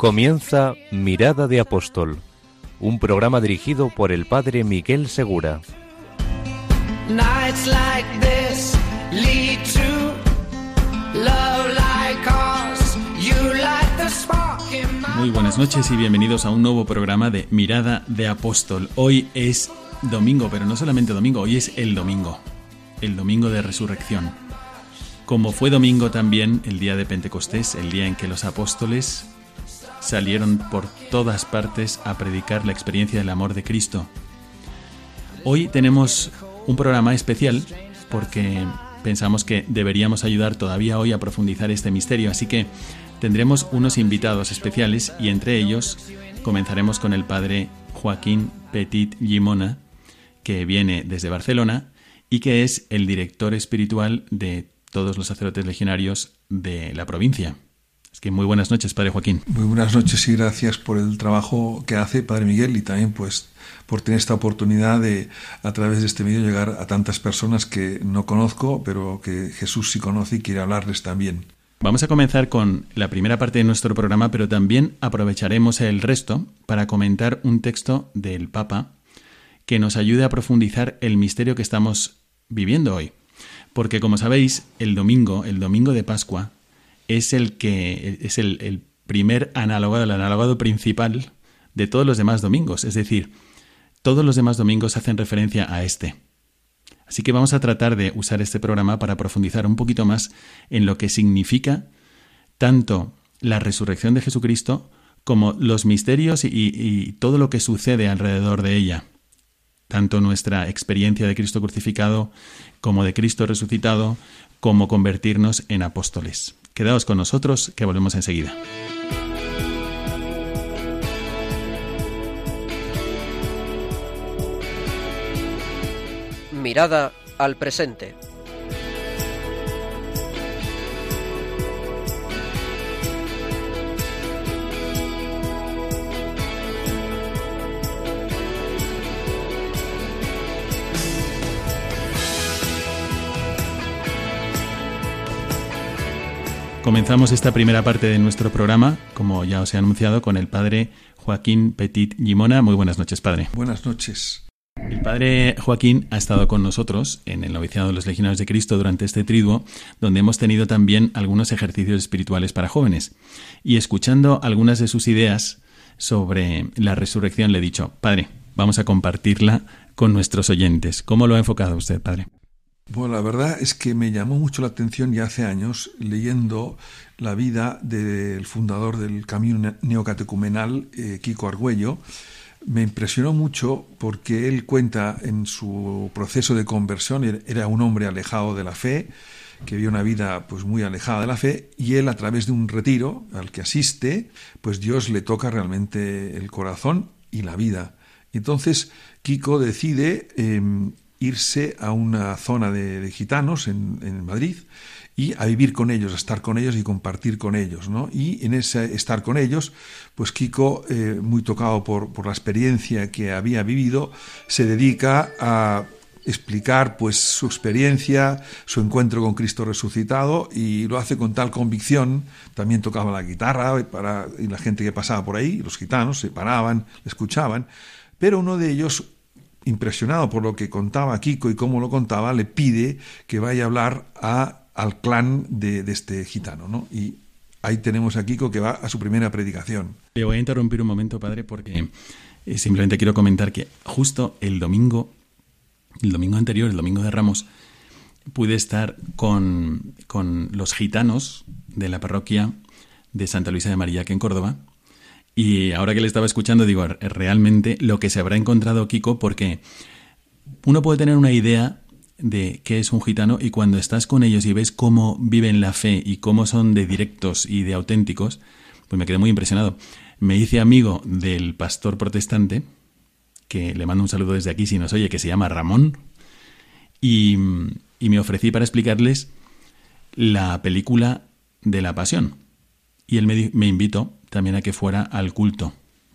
Comienza Mirada de Apóstol, un programa dirigido por el padre Miguel Segura. Muy buenas noches y bienvenidos a un nuevo programa de Mirada de Apóstol. Hoy es domingo, pero no solamente domingo, hoy es el domingo, el domingo de resurrección. Como fue domingo también el día de Pentecostés, el día en que los apóstoles salieron por todas partes a predicar la experiencia del amor de Cristo. Hoy tenemos un programa especial porque pensamos que deberíamos ayudar todavía hoy a profundizar este misterio, así que tendremos unos invitados especiales y entre ellos comenzaremos con el padre Joaquín Petit Gimona, que viene desde Barcelona y que es el director espiritual de todos los sacerdotes legionarios de la provincia. Es que muy buenas noches, padre Joaquín. Muy buenas noches y gracias por el trabajo que hace Padre Miguel y también pues por tener esta oportunidad de a través de este medio llegar a tantas personas que no conozco, pero que Jesús sí conoce y quiere hablarles también. Vamos a comenzar con la primera parte de nuestro programa, pero también aprovecharemos el resto para comentar un texto del Papa que nos ayude a profundizar el misterio que estamos viviendo hoy. Porque como sabéis, el domingo, el domingo de Pascua, es el que es el, primer analogado, el analogado principal de todos los demás domingos. Es decir, todos los demás domingos hacen referencia a este. Así que vamos a tratar de usar este programa para profundizar un poquito más en lo que significa tanto la resurrección de Jesucristo como los misterios y todo lo que sucede alrededor de ella. Tanto nuestra experiencia de Cristo crucificado como de Cristo resucitado, como convertirnos en apóstoles. Quedaos con nosotros, que volvemos enseguida. Mirada al presente. Comenzamos esta primera parte de nuestro programa, como ya os he anunciado, con el padre Joaquín Petit Gimona. Muy buenas noches, padre. Buenas noches. El padre Joaquín ha estado con nosotros en el noviciado de los Legionarios de Cristo durante este triduo, donde hemos tenido también algunos ejercicios espirituales para jóvenes. Y escuchando algunas de sus ideas sobre la resurrección, le he dicho, padre, vamos a compartirla con nuestros oyentes. ¿Cómo lo ha enfocado usted, padre? Bueno, la verdad es que me llamó mucho la atención ya hace años leyendo la vida del fundador del Camino Neocatecumenal, eh, Kiko Argüello. Me impresionó mucho porque él cuenta en su proceso de conversión, era un hombre alejado de la fe, que vio una vida pues muy alejada de la fe y él a través de un retiro al que asiste, pues Dios le toca realmente el corazón y la vida. Entonces Kiko decide eh, irse a una zona de, gitanos en, Madrid y a vivir con ellos, a estar con ellos y compartir con ellos. ¿no? Y en ese estar con ellos, pues Kiko, eh, muy tocado por, por la experiencia que había vivido, se dedica a explicar pues su experiencia, su encuentro con Cristo resucitado y lo hace con tal convicción, también tocaba la guitarra para, y la gente que pasaba por ahí, los gitanos, se paraban, escuchaban, pero uno de ellos impresionado por lo que contaba Kiko y cómo lo contaba, le pide que vaya a hablar a, al clan de, de este gitano, ¿no? Y ahí tenemos a Kiko que va a su primera predicación. Le voy a interrumpir un momento, padre, porque eh, simplemente quiero comentar que justo el domingo, el domingo anterior, el domingo de Ramos, pude estar con, con los gitanos de la parroquia de Santa Luisa de Marillac en Córdoba, y ahora que le estaba escuchando, digo, realmente lo que se habrá encontrado Kiko, porque uno puede tener una idea de qué es un gitano y cuando estás con ellos y ves cómo viven la fe y cómo son de directos y de auténticos, pues me quedé muy impresionado. me hice amigo del pastor protestante, que le mando un saludo desde aquí si nos oye, que se llama Ramón, y, me ofrecí para explicarles la película de la pasión. Y él me, invitó también a que fuera al culto,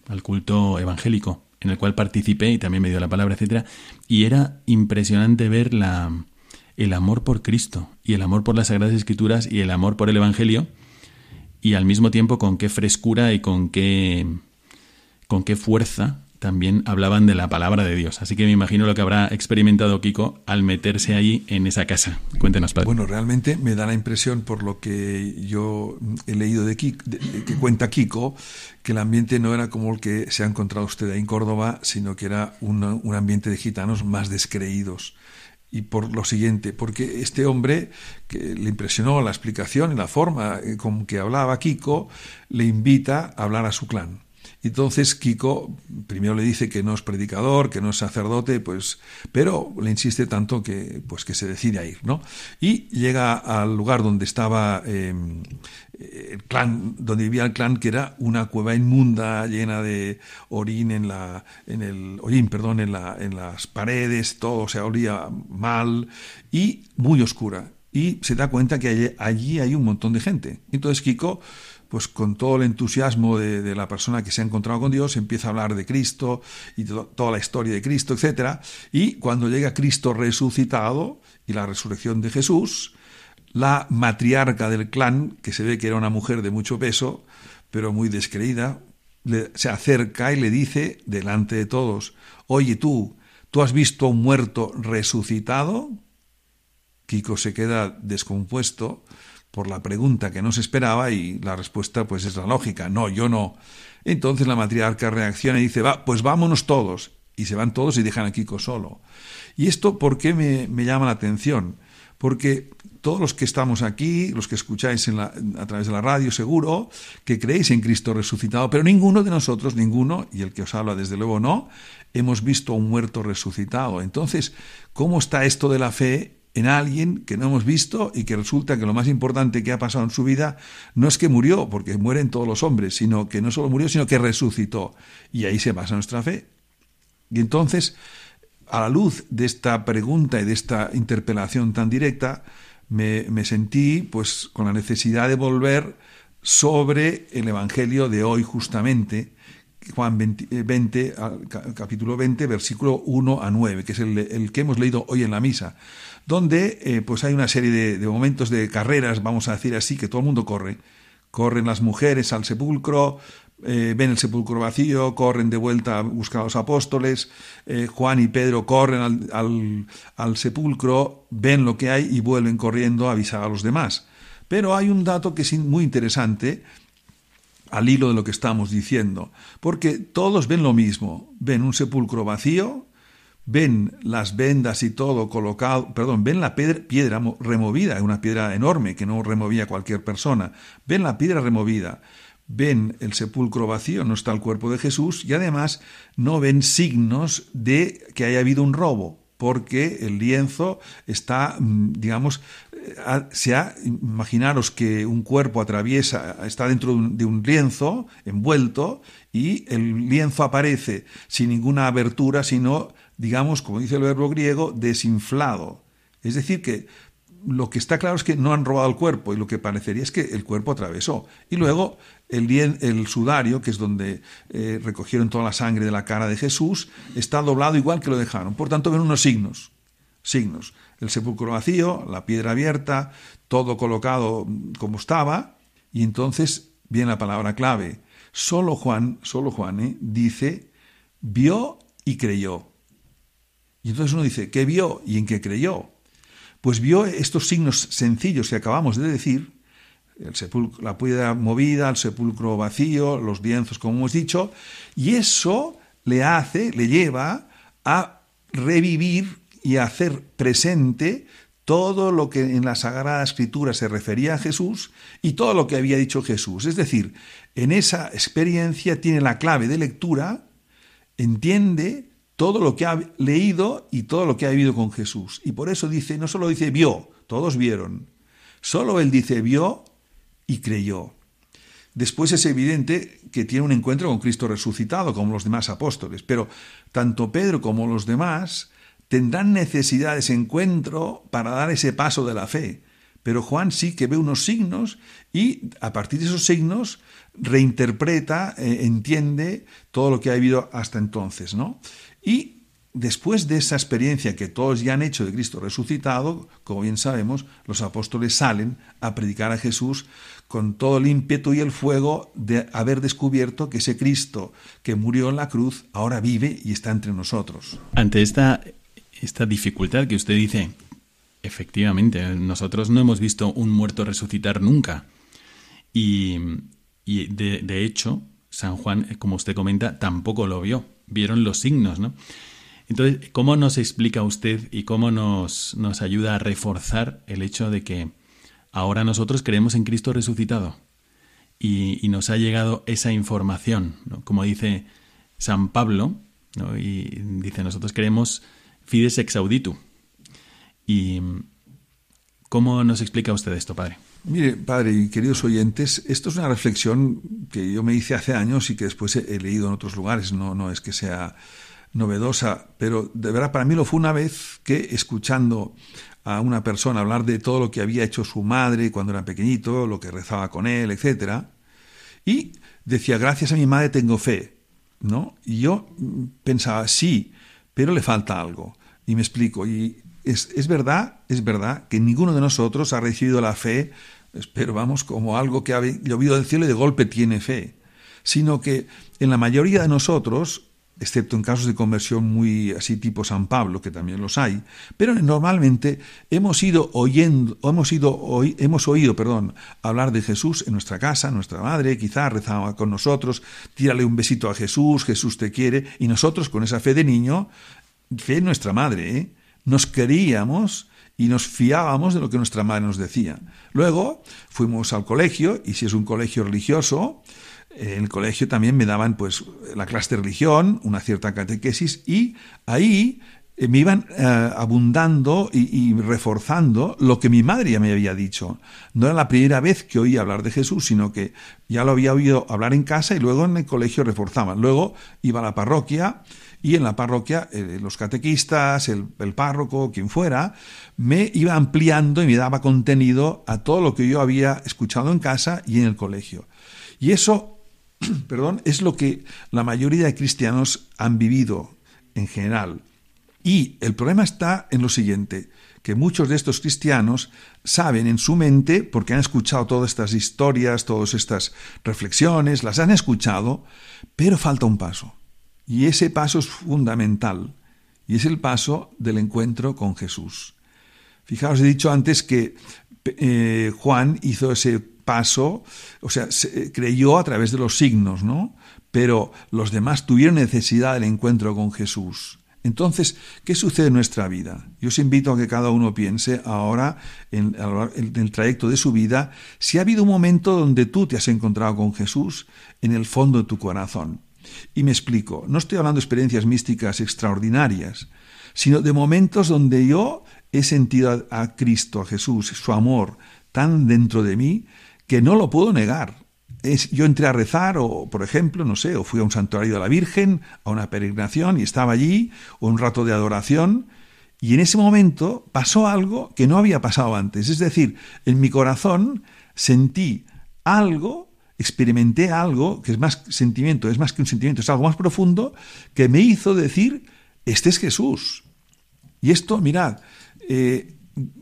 al culto evangélico, en el cual participé y también me dio la palabra, etcétera, y era impresionante ver la, el amor por Cristo y el amor por las Sagradas Escrituras y el amor por el Evangelio y al mismo tiempo con qué frescura y con qué con qué fuerza también hablaban de la palabra de Dios. Así que me imagino lo que habrá experimentado Kiko al meterse ahí en esa casa. Cuéntenos, padre. Bueno, realmente me da la impresión, por lo que yo he leído de, Kiko, que cuenta Kiko, que el ambiente no era como el que se ha encontrado usted ahí en Córdoba, sino que era un, ambiente de gitanos más descreídos y por lo siguiente, porque este hombre que le impresionó la explicación y la forma eh, con que hablaba Kiko, le invita a hablar a su clan. Entonces Kiko primero le dice que no es predicador, que no es sacerdote, pues, pero le insiste tanto que, pues, que se decide a ir, ¿no? Y llega al lugar donde estaba em, el clan, donde vivía el clan, que era una cueva inmunda llena de orín en la, en el orín, perdón, en, la, en las paredes, todo se olía mal y muy oscura. Y se da cuenta que allí, allí hay un montón de gente. Entonces Kiko pues con todo el entusiasmo de, la persona que se ha encontrado con Dios, empieza a hablar de Cristo y toda la historia de Cristo, etc. Y cuando llega Cristo resucitado y la resurrección de Jesús, la matriarca del clan, que se ve que era una mujer de mucho peso, pero muy descreída, se acerca y le dice delante de todos, oye tú, ¿tú has visto a un muerto resucitado? Kiko se queda descompuesto por la pregunta que no se esperaba y la respuesta pues es la lógica, no, yo no. Entonces la matriarca reacciona y dice, va, pues vámonos todos. Y se van todos y dejan a Kiko solo. ¿Y esto por qué me, llama la atención? Porque todos los que estamos aquí, los que escucháis a través de la radio, seguro que creéis en Cristo resucitado, pero ninguno de nosotros, ninguno, y el que os habla desde luego no, hemos visto a un muerto resucitado. Entonces, ¿cómo está esto de la fe en alguien que no hemos visto y que resulta que lo más importante que ha pasado en su vida no es que murió, porque mueren todos los hombres, sino que no solo murió, sino que resucitó. Y ahí se basa nuestra fe. Y entonces, a la luz de esta pregunta y de esta interpelación tan directa, me, sentí pues con la necesidad de volver sobre el Evangelio de hoy justamente, Juan 20, eh, capítulo 20, versículo 1 a 9, que es el, que hemos leído hoy en la misa donde eh, pues hay una serie de, momentos de carreras, vamos a decir así, que todo el mundo corre. Corren las mujeres al sepulcro, eh, ven el sepulcro vacío, corren de vuelta a buscar a los apóstoles, Juan y Pedro corren al, al, sepulcro, ven lo que hay y vuelven corriendo a avisar a los demás. Pero hay un dato que es muy interesante al hilo de lo que estamos diciendo, porque todos ven lo mismo, ven un sepulcro vacío, ven las vendas y todo colocado, perdón, ven la piedra, removida, una piedra enorme que no removía cualquier persona, ven la piedra removida, ven el sepulcro vacío, no está el cuerpo de Jesús y además no ven signos de que haya habido un robo, porque el lienzo está, mm, digamos, se ha, imaginaros que un cuerpo atraviesa, está dentro de un lienzo envuelto y el lienzo aparece sin ninguna abertura, sino digamos, como dice el verbo griego, desinflado. Es decir, que lo que está claro es que no han robado el cuerpo y lo que parecería es que el cuerpo atravesó. Y luego el, el sudario, que es donde eh, recogieron toda la sangre de la cara de Jesús, está doblado igual que lo dejaron. Por tanto, ven unos signos. Signos. El sepulcro vacío, la piedra abierta, todo colocado como estaba. Y entonces viene la palabra clave. Solo Juan, solo Juan eh, dice, vio y creyó. Y entonces uno dice, ¿qué vio y en qué creyó? Pues vio estos signos sencillos que acabamos de decir, el la piedra movida, el sepulcro vacío, los lienzos, como hemos dicho, y eso le hace, le lleva a revivir y hacer presente todo lo que en la Sagrada Escritura se refería a Jesús y todo lo que había dicho Jesús. Es decir, en esa experiencia tiene la clave de lectura, entiende todo lo que ha leído y todo lo que ha vivido con Jesús. Y por eso dice, no solo dice vio, todos vieron, solo él dice vio y creyó. Después es evidente que tiene un encuentro con Cristo resucitado, como los demás apóstoles, pero tanto Pedro como los demás tendrán necesidad de ese encuentro para dar ese paso de la fe. Pero Juan sí que ve unos signos y a partir de esos signos reinterpreta, eh, entiende todo lo que ha habido hasta entonces, ¿no? Y después de esa experiencia que todos ya han hecho de Cristo resucitado, como bien sabemos, los apóstoles salen a predicar a Jesús con todo el ímpetu y el fuego de haber descubierto que ese Cristo que murió en la cruz ahora vive y está entre nosotros. Ante esta, esta dificultad que usted dice, efectivamente, nosotros no hemos visto un muerto resucitar nunca. Y, de, hecho, San Juan, como usted comenta, tampoco lo vio. Vieron los signos, ¿no? Entonces, ¿cómo nos explica usted y cómo nos, nos ayuda a reforzar el hecho de que Ahora nosotros creemos en Cristo resucitado y, nos ha llegado esa información, como dice San Pablo, y dice nosotros creemos fides ex auditu. ¿Y cómo nos explica usted esto, padre? Mire, padre y queridos oyentes, esto es una reflexión que yo me hice hace años y que después he, leído en otros lugares, no, no es que sea novedosa, pero de verdad para mí lo fue una vez que escuchando a una persona hablar de todo lo que había hecho su madre cuando era pequeñito, lo que rezaba con él, etc. Y decía, gracias a mi madre tengo fe, ¿no? Y yo pensaba, sí, pero le falta algo. Y me explico, y es, es verdad, es verdad que ninguno de nosotros ha recibido la fe, pero vamos, como algo que ha llovido del cielo y de golpe tiene fe, sino que en la mayoría de nosotros excepto en casos de conversión muy así tipo San Pablo, que también los hay, pero normalmente hemos ido oyendo, hemos ido, hemos oído, perdón, hablar de Jesús en nuestra casa, nuestra madre quizá rezaba con nosotros, tírale un besito a Jesús, Jesús te quiere, y nosotros con esa fe de niño, fe en nuestra madre, ¿eh? nos queríamos y nos fiábamos de lo que nuestra madre nos decía. Luego fuimos al colegio, y si es un colegio religioso, en el colegio también me daban pues la clase de religión, una cierta catequesis y ahí eh, me iban eh, abundando y, reforzando lo que mi madre ya me había dicho. No era la primera vez que oía hablar de Jesús, sino que ya lo había oído hablar en casa y luego en el colegio reforzaban. Luego iba a la parroquia y en la parroquia eh, los catequistas, el, el, párroco, quien fuera, me iba ampliando y me daba contenido a todo lo que yo había escuchado en casa y en el colegio. Y eso perdón, es lo que la mayoría de cristianos han vivido en general. Y el problema está en lo siguiente, que muchos de estos cristianos saben en su mente, porque han escuchado todas estas historias, todas estas reflexiones, las han escuchado, pero falta un paso. Y ese paso es fundamental, y es el paso del encuentro con Jesús. Fijaos, he dicho antes que eh, Juan hizo ese paso, o sea, se, creyó a través de los signos, ¿no? Pero los demás tuvieron necesidad del encuentro con Jesús. Entonces, ¿qué sucede en nuestra vida? Yo os invito a que cada uno piense ahora, en, el trayecto de su vida, si ha habido un momento donde tú te has encontrado con Jesús en el fondo de tu corazón. Y me explico, no estoy hablando de experiencias místicas extraordinarias, sino de momentos donde yo he sentido a Cristo, a Jesús, su amor tan dentro de mí, que no lo puedo negar. Es, yo entré a rezar, o por ejemplo, no sé, o fui a un santuario de la Virgen, a una peregrinación y estaba allí, o un rato de adoración, y en ese momento pasó algo que no había pasado antes. Es decir, en mi corazón sentí algo, experimenté algo, que es más sentimiento, es más que un sentimiento, es algo más profundo, que me hizo decir, este es Jesús. Y esto, mirad, eh,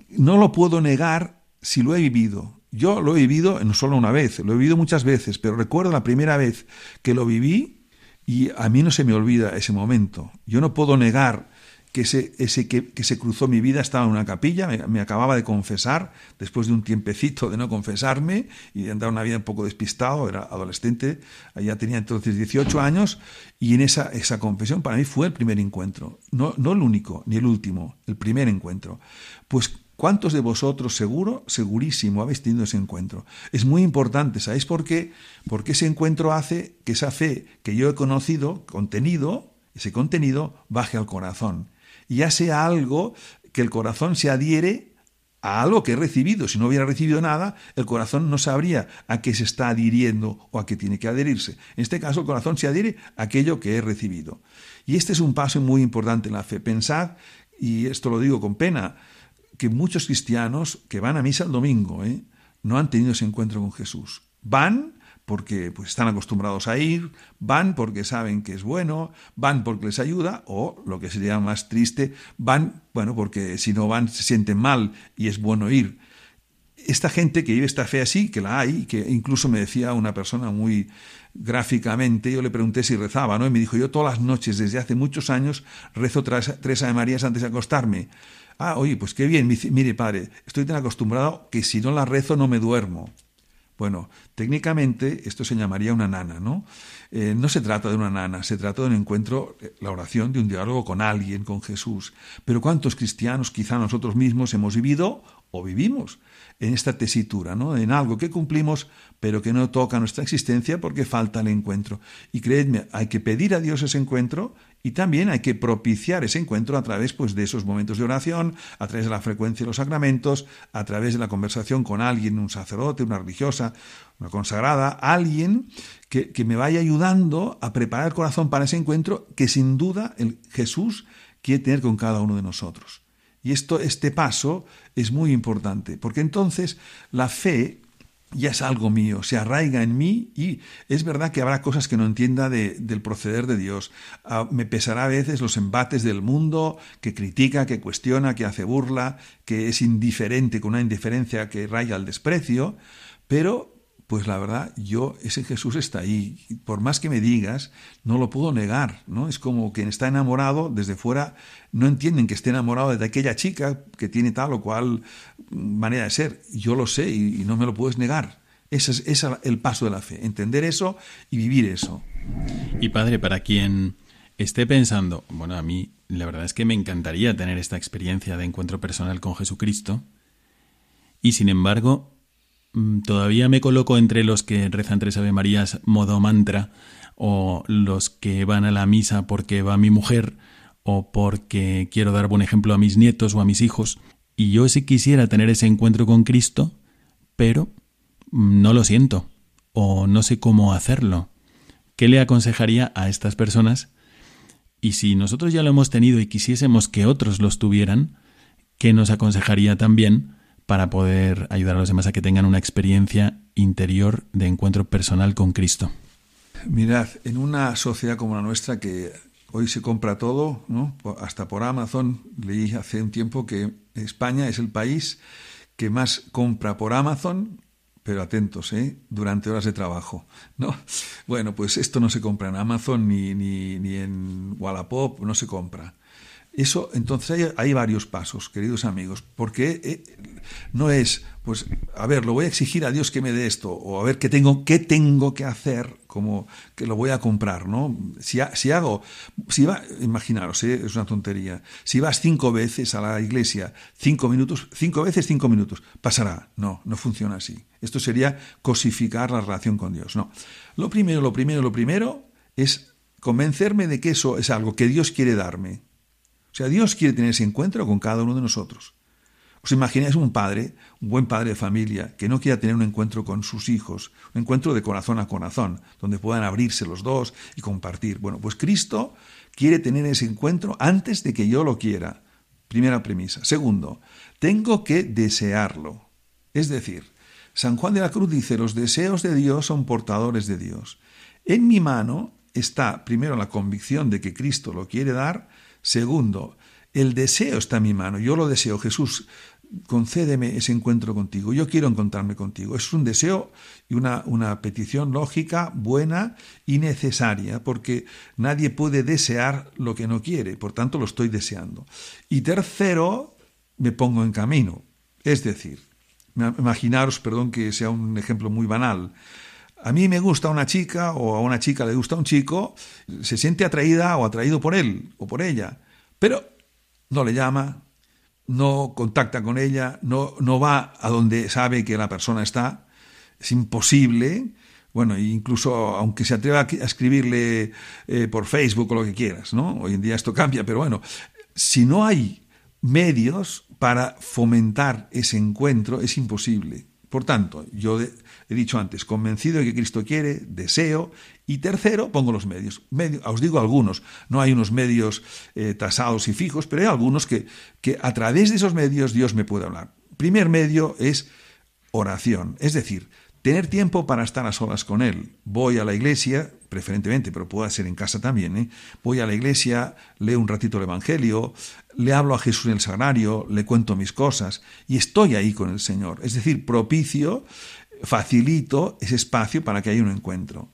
no lo puedo negar si lo he vivido. Yo lo he vivido no solo una vez, lo he vivido muchas veces, pero recuerdo la primera vez que lo viví y a mí no se me olvida ese momento. Yo no puedo negar que ese, ese que, se cruzó mi vida estaba en una capilla, me, acababa de confesar, después de un tiempecito de no confesarme y de andar una vida un poco despistado, era adolescente, ya tenía entonces 18 años, y en esa, esa confesión para mí fue el primer encuentro, no, no el único, ni el último, el primer encuentro. Pues ¿Cuántos de vosotros seguro, segurísimo, habéis tenido ese encuentro? Es muy importante, ¿sabéis por qué? Porque ese encuentro hace que esa fe que yo he conocido, contenido, ese contenido, baje al corazón. Y ya sea algo que el corazón se adhiere a algo que he recibido. Si no hubiera recibido nada, el corazón no sabría a qué se está adhiriendo o a qué tiene que adherirse. En este caso, el corazón se adhiere a aquello que he recibido. Y este es un paso muy importante en la fe. Pensad, y esto lo digo con pena, que muchos cristianos que van a misa el domingo ¿eh? no han tenido ese encuentro con Jesús. Van porque pues, están acostumbrados a ir, van porque saben que es bueno, van porque les ayuda, o lo que sería más triste, van, bueno, porque si no van se sienten mal y es bueno ir. Esta gente que vive esta fe así, que la hay, que incluso me decía una persona muy gráficamente, yo le pregunté si rezaba, ¿no? Y me dijo, yo todas las noches, desde hace muchos años, rezo tres, tres Ave antes de acostarme. Ah, oye, pues qué bien, mire padre, estoy tan acostumbrado que si no la rezo no me duermo. Bueno, técnicamente esto se llamaría una nana, ¿no? Eh, no se trata de una nana, se trata de un encuentro, eh, la oración, de un diálogo con alguien, con Jesús. Pero ¿cuántos cristianos, quizá nosotros mismos, hemos vivido o vivimos en esta tesitura, ¿no? En algo que cumplimos, pero que no toca nuestra existencia porque falta el encuentro. Y creedme, hay que pedir a Dios ese encuentro y también hay que propiciar ese encuentro a través pues, de esos momentos de oración, a través de la frecuencia de los sacramentos, a través de la conversación con alguien, un sacerdote, una religiosa, una consagrada, alguien que, que me vaya ayudando a preparar el corazón para ese encuentro que sin duda el Jesús quiere tener con cada uno de nosotros. Y esto, este paso es muy importante, porque entonces la fe ya es algo mío, se arraiga en mí y es verdad que habrá cosas que no entienda del proceder de Dios. Ah, me pesará a veces los embates del mundo que critica, que cuestiona, que hace burla, que es indiferente con una indiferencia que raya al desprecio, pero pues la verdad, yo, ese Jesús está ahí. Por más que me digas, no lo puedo negar, ¿no? Es como quien está enamorado, desde fuera no entienden que esté enamorado de aquella chica que tiene tal o cual manera de ser. Yo lo sé y, no me lo puedes negar. Ese es, es el paso de la fe, entender eso y vivir eso. Y padre, para quien esté pensando, bueno, a mí la verdad es que me encantaría tener esta experiencia de encuentro personal con Jesucristo, y sin embargo todavía me coloco entre los que rezan tres Ave Marías modo mantra o los que van a la misa porque va mi mujer o porque quiero dar buen ejemplo a mis nietos o a mis hijos. Y yo sí quisiera tener ese encuentro con Cristo, pero mm, no lo siento o no sé cómo hacerlo. ¿Qué le aconsejaría a estas personas? Y si nosotros ya lo hemos tenido y quisiésemos que otros los tuvieran, ¿qué nos aconsejaría también para poder ayudar a los demás a que tengan una experiencia interior de encuentro personal con Cristo. Mirad, en una sociedad como la nuestra que hoy se compra todo, ¿no? hasta por Amazon, leí hace un tiempo que España es el país que más compra por Amazon, pero atentos, ¿eh? durante horas de trabajo. ¿no? Bueno, pues esto no se compra en Amazon ni, ni, ni en Wallapop, no se compra. Eso, entonces hay, varios pasos, queridos amigos, porque eh, no es, pues, a ver, lo voy a exigir a Dios que me dé esto, o a ver qué tengo, qué tengo que hacer, como que lo voy a comprar, ¿no? Si, si hago, si va, imaginaros, ¿eh? es una tontería, si vas cinco veces a la iglesia, cinco minutos, cinco veces cinco minutos, pasará. No, no funciona así. Esto sería cosificar la relación con Dios. No. Lo primero, lo primero, lo primero es convencerme de que eso es algo que Dios quiere darme o sea, Dios quiere tener ese encuentro con cada uno de nosotros. ¿Os imagináis un padre, un buen padre de familia, que no quiera tener un encuentro con sus hijos, un encuentro de corazón a corazón, donde puedan abrirse los dos y compartir? Bueno, pues Cristo quiere tener ese encuentro antes de que yo lo quiera. Primera premisa. Segundo, tengo que desearlo. Es decir, San Juan de la Cruz dice, los deseos de Dios son portadores de Dios. En mi mano está primero la convicción de que Cristo lo quiere dar Segundo, el deseo está en mi mano, yo lo deseo, Jesús, concédeme ese encuentro contigo, yo quiero encontrarme contigo. Es un deseo y una, una, petición lógica, buena y necesaria, porque nadie puede desear lo que no quiere, por tanto lo estoy deseando. Y tercero, me pongo en camino. Es decir, imaginaros, perdón que sea un ejemplo muy banal, a mí me gusta una chica o a una chica le gusta un chico, se siente atraída o atraído por él o por ella, pero no le llama, no contacta con ella, no, no va a donde sabe que la persona está, es imposible. Bueno, incluso aunque se atreva a escribirle eh, por Facebook o lo que quieras, ¿no? Hoy en día esto cambia, pero bueno, si no hay medios para fomentar ese encuentro es imposible. Por tanto, yo he dicho antes, convencido de que Cristo quiere, deseo, y tercero, pongo los medios. os digo algunos, no hay unos medios eh, tasados y fijos, pero hay algunos que, que a través de esos medios Dios me puede hablar. Primer medio es oración, es decir, tener tiempo para estar a solas con Él. Voy a la iglesia, preferentemente, pero puede ser en casa también. ¿eh? Voy a la iglesia, leo un ratito el Evangelio, le hablo a Jesús en el sagrario, le cuento mis cosas y estoy ahí con el Señor. Es decir, propicio, facilito ese espacio para que haya un encuentro.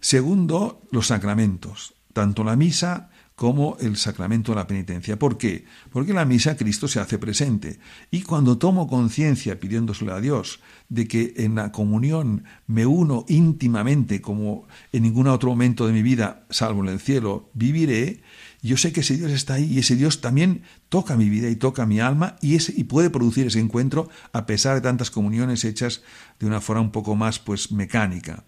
Segundo, los sacramentos, tanto la misa como el sacramento de la penitencia. ¿Por qué? Porque en la misa Cristo se hace presente. Y cuando tomo conciencia, pidiéndosle a Dios, de que en la comunión me uno íntimamente, como en ningún otro momento de mi vida, salvo en el cielo, viviré, yo sé que ese Dios está ahí y ese Dios también toca mi vida y toca mi alma y, y puede producir ese encuentro a pesar de tantas comuniones hechas de una forma un poco más pues mecánica.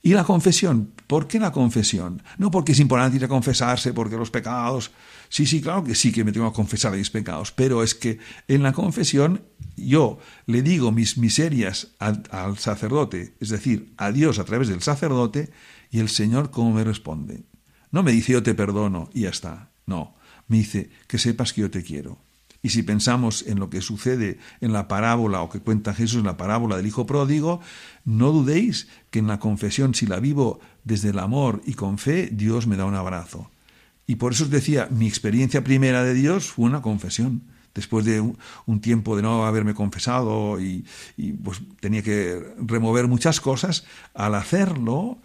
Y la confesión, ¿por qué la confesión? No porque es importante ir a confesarse, porque los pecados, sí, sí, claro que sí que me tengo que confesar mis pecados, pero es que en la confesión yo le digo mis miserias al, al sacerdote, es decir, a Dios a través del sacerdote, y el Señor cómo me responde. No me dice yo te perdono y ya está, no, me dice que sepas que yo te quiero y si pensamos en lo que sucede en la parábola o que cuenta Jesús en la parábola del Hijo Pródigo, no dudéis que en la confesión, si la vivo desde el amor y con fe, Dios me da un abrazo. Y por eso os decía, mi experiencia primera de Dios fue una confesión. Después de un, tiempo de no haberme confesado y, y pues tenía que remover muchas cosas, al hacerlo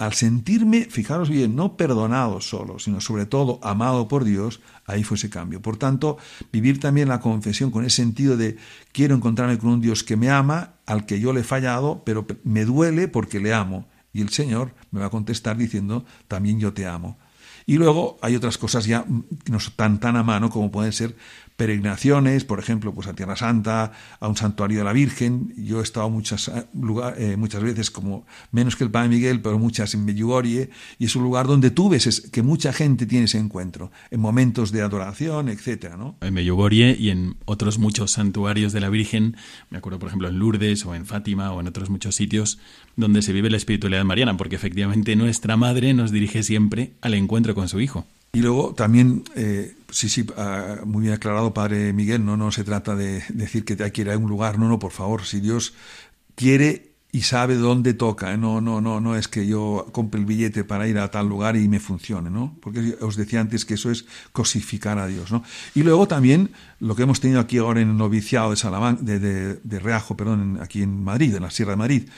al sentirme, fijaros bien, no perdonado solo, sino sobre todo amado por Dios, ahí fue ese cambio. Por tanto, vivir también la confesión con ese sentido de quiero encontrarme con un Dios que me ama, al que yo le he fallado, pero me duele porque le amo. Y el Señor me va a contestar diciendo, también yo te amo. Y luego hay otras cosas ya que no están tan a mano como pueden ser peregrinaciones, por ejemplo, pues a Tierra Santa, a un santuario de la Virgen. Yo he estado muchas, eh, eh, muchas veces, como menos que el Padre Miguel, pero muchas en Medjugorje, y es un lugar donde tú ves que mucha gente tiene ese encuentro, en momentos de adoración, etcétera, ¿no? En Medjugorje y en otros muchos santuarios de la Virgen, me acuerdo, por ejemplo, en Lourdes o en Fátima o en otros muchos sitios donde se vive la espiritualidad mariana, porque efectivamente nuestra madre nos dirige siempre al encuentro con su hijo. Y luego también, eh, sí, sí, ah, muy bien aclarado, Padre Miguel, no, no se trata de decir que hay que ir a un lugar, no, no, por favor, si Dios quiere y sabe dónde toca, ¿eh? no, no, no, no es que yo compre el billete para ir a tal lugar y me funcione, ¿no? Porque os decía antes que eso es cosificar a Dios, ¿no? Y luego también lo que hemos tenido aquí ahora en el noviciado de Salamanca, de, de, de Reajo, perdón, aquí en Madrid, en la Sierra de Madrid,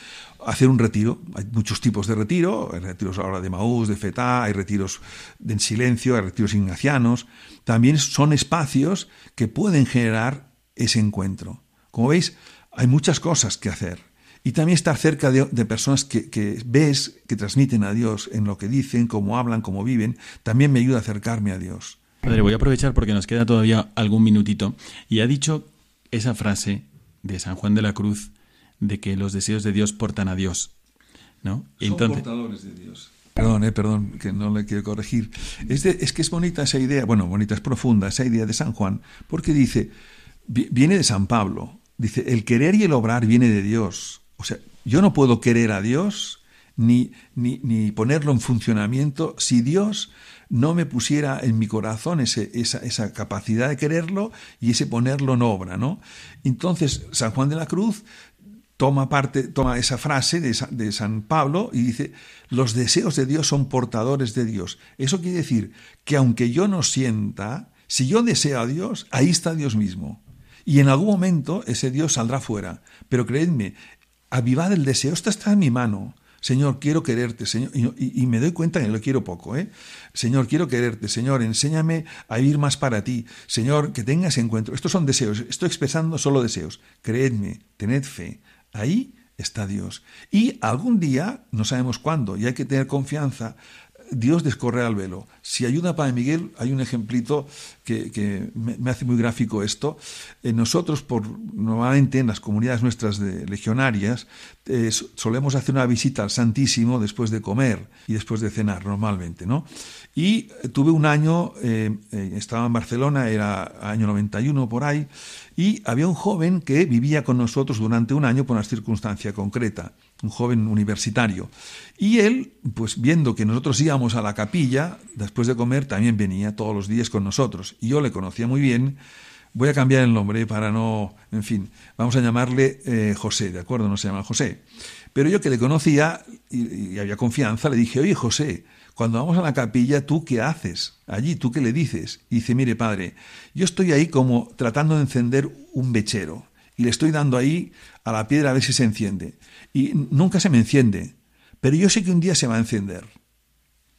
hacer un retiro. Hay muchos tipos de retiro, hay retiros ahora de Maús, de Fetá, hay retiros en silencio, hay retiros ignacianos. También son espacios que pueden generar ese encuentro. Como veis, hay muchas cosas que hacer. Y también estar cerca de, personas que, que, ves, que transmiten a Dios en lo que dicen, cómo hablan, cómo viven, también me ayuda a acercarme a Dios. Padre, voy a aprovechar porque nos queda todavía algún minutito. Y ha dicho esa frase de San Juan de la Cruz, de que los deseos de Dios portan a Dios. ¿no? Son portadores de Dios. Perdón, eh, perdón, que no le quiero corregir. Es, es, que es bonita esa idea, bueno, bonita, es profunda esa idea de San Juan, porque dice, viene de San Pablo, dice, el querer y el obrar viene de Dios. O sea, yo no puedo querer a Dios ni, ni, ni ponerlo en funcionamiento si Dios no me pusiera en mi corazón ese, esa, esa, capacidad de quererlo y ese ponerlo en obra, ¿no? Entonces, San Juan de la Cruz toma, parte, toma esa frase de, de San Pablo y dice, los deseos de Dios son portadores de Dios. Eso quiere decir que aunque yo no sienta, si yo deseo a Dios, ahí está Dios mismo. Y en algún momento ese Dios saldrá fuera. Pero creedme, avivad el deseo, esto está en mi mano. Señor, quiero quererte, Señor, y, me doy cuenta que lo quiero poco, ¿eh? Señor, quiero quererte, Señor, enséñame a vivir más para ti, Señor, que tengas encuentro. Estos son deseos, estoy expresando solo deseos. Creedme, tened fe, Ahí está Dios. Y algún día, no sabemos cuándo, y hay que tener confianza, Dios descorre al velo. Si ayuda para Miguel, hay un ejemplito que, me, hace muy gráfico esto. Eh, nosotros, por, normalmente en las comunidades nuestras de legionarias, eh, solemos hacer una visita al Santísimo después de comer y después de cenar, normalmente, ¿no? Y tuve un año, estaba en Barcelona, era año 91 por ahí, y había un joven que vivía con nosotros durante un año por una circunstancia concreta, un joven universitario. Y él, pues viendo que nosotros íbamos a la capilla, después de comer, también venía todos los días con nosotros. Y yo le conocía muy bien. Voy a cambiar el nombre para no, en fin, vamos a llamarle eh, José, ¿de acuerdo? No se llama José. Pero yo que le conocía y, había confianza, le dije, oye José, cuando vamos a la capilla, ¿tú qué haces? Allí, ¿tú qué le dices? Y dice, mire, padre, yo estoy ahí como tratando de encender un bechero y le estoy dando ahí a la piedra a ver si se enciende. Y nunca se me enciende, pero yo sé que un día se va a encender.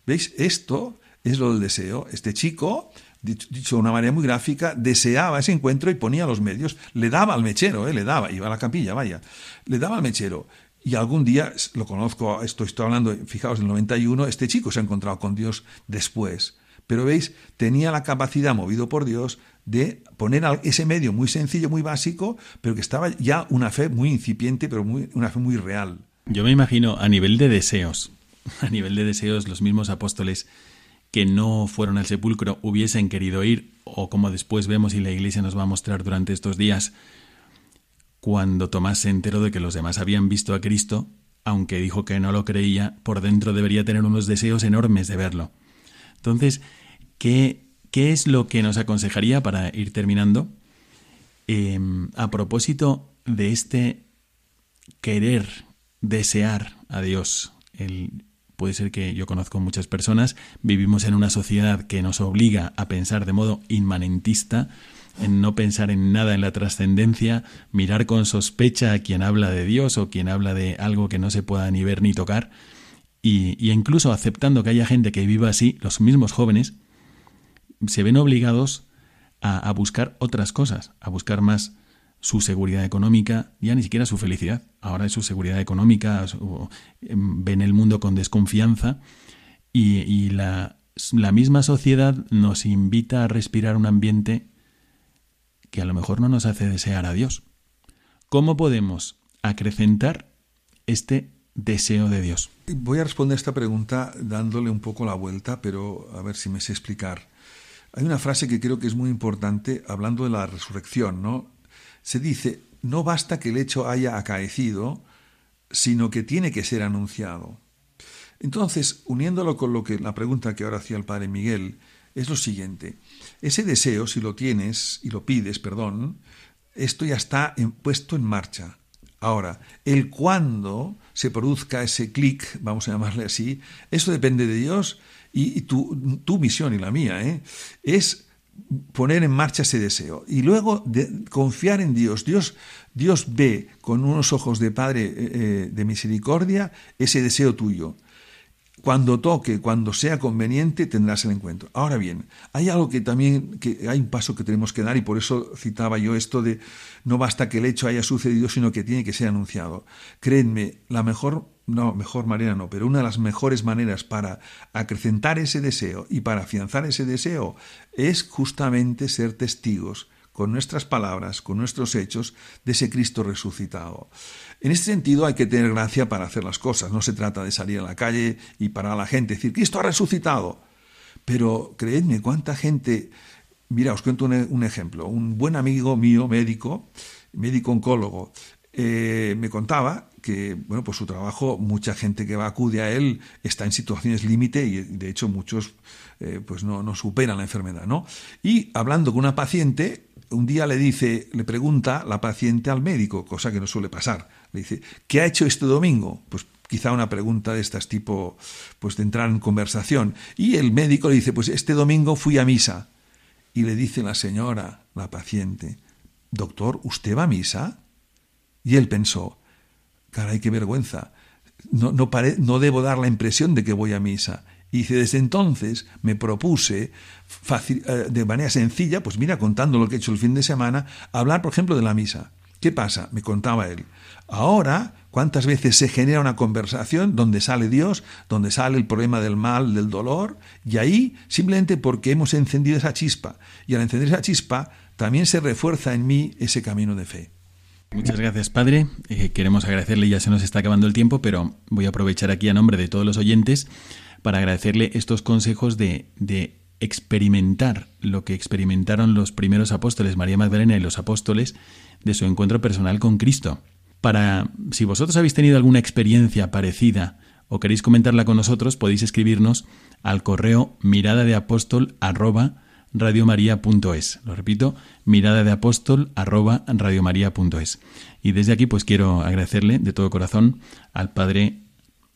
¿Veis? Esto es lo del deseo. Este chico, dicho de una manera muy gráfica, deseaba ese encuentro y ponía los medios, le daba al mechero, ¿eh? le daba, iba a la capilla, vaya, le daba al mechero. Y algún día, lo conozco, esto estoy hablando, fijaos, en el 91, este chico se ha encontrado con Dios después. Pero veis, tenía la capacidad, movido por Dios, de poner ese medio muy sencillo, muy básico, pero que estaba ya una fe muy incipiente, pero muy, una fe muy real. Yo me imagino a nivel de deseos, a nivel de deseos, los mismos apóstoles que no fueron al sepulcro hubiesen querido ir, o como después vemos y la Iglesia nos va a mostrar durante estos días, cuando Tomás se enteró de que los demás habían visto a Cristo, aunque dijo que no lo creía, por dentro debería tener unos deseos enormes de verlo. Entonces, ¿qué, qué es lo que nos aconsejaría para ir terminando? Em, a propósito de este querer, desear a Dios, el, puede ser que yo conozco muchas personas, vivimos en una sociedad que nos obliga a pensar de modo inmanentista, en no pensar en nada en la trascendencia, mirar con sospecha a quien habla de Dios o quien habla de algo que no se pueda ni ver ni tocar, y, incluso aceptando que haya gente que viva así, los mismos jóvenes, se ven obligados a, buscar otras cosas, a buscar más su seguridad económica, ya ni siquiera su felicidad, ahora es su seguridad económica, em, ven el mundo con desconfianza y, y la, la, misma sociedad nos invita a respirar un ambiente que a lo mejor no nos hace desear a Dios. ¿Cómo podemos acrecentar este deseo de Dios? Voy a responder esta pregunta dándole un poco la vuelta, pero a ver si me sé explicar. Hay una frase que creo que es muy importante hablando de la resurrección, ¿no? Se dice, no basta que el hecho haya acaecido, sino que tiene que ser anunciado. Entonces, uniéndolo con lo que la pregunta que ahora hacía el padre Miguel, es lo siguiente. Ese deseo, si lo tienes y lo pides, perdón, esto ya está puesto en marcha. Ahora, el cuándo se produzca ese clic, vamos a llamarle así, eso depende de Dios y, tu, tu, misión y la mía, ¿eh? es poner en marcha ese deseo y luego de, confiar en Dios. Dios. Dios ve con unos ojos de Padre eh, eh, de misericordia ese deseo tuyo cuando toque, cuando sea conveniente, tendrás el encuentro. Ahora bien, hay algo que también, que hay un paso que tenemos que dar y por eso citaba yo esto de no basta que el hecho haya sucedido, sino que tiene que ser anunciado. Créanme, la mejor, no, mejor manera no, pero una de las mejores maneras para acrecentar ese deseo y para afianzar ese deseo es justamente ser testigos con nuestras palabras, con nuestros hechos, de ese Cristo resucitado. En este sentido hay que tener gracia para hacer las cosas. No se trata de salir a la calle y parar a la gente decir, Cristo ha resucitado. Pero creedme, cuánta gente... Mira, os cuento un, ejemplo. Un buen amigo mío, médico, médico oncólogo, eh, me contaba que, bueno, pues su trabajo, mucha gente que va acude a él está en situaciones límite y de hecho muchos eh, pues no, no superan la enfermedad, ¿no? Y hablando con una paciente, un día le dice, le pregunta la paciente al médico, cosa que no suele pasar. Le dice, ¿qué ha hecho este domingo? Pues quizá una pregunta de estas tipo, pues de entrar en conversación. Y el médico le dice, pues este domingo fui a misa. Y le dice la señora, la paciente, doctor, ¿usted va a misa? Y él pensó, caray, qué vergüenza. No, no, no debo dar la impresión de que voy a misa. Y desde entonces me propuse eh, de manera sencilla, pues mira, contando lo que he hecho el fin de semana, hablar, por ejemplo, de la misa. ¿Qué pasa? Me contaba él. Ahora, ¿cuántas veces se genera una conversación donde sale Dios, donde sale el problema del mal, del dolor? Y ahí, simplemente porque hemos encendido esa chispa. Y al encender esa chispa, también se refuerza en mí ese camino de fe. Muchas gracias, Padre. Eh, queremos agradecerle, ya se nos está acabando el tiempo, pero voy a aprovechar aquí a nombre de todos los oyentes para agradecerle estos consejos de, de experimentar lo que experimentaron los primeros apóstoles, María Magdalena y los apóstoles, de su encuentro personal con Cristo. Para, si vosotros habéis tenido alguna experiencia parecida o queréis comentarla con nosotros, podéis escribirnos al correo mirada de apóstol arroba radiomaria.es. Lo repito, mirada de apóstol arroba radiomaria.es. Y desde aquí pues quiero agradecerle de todo corazón al padre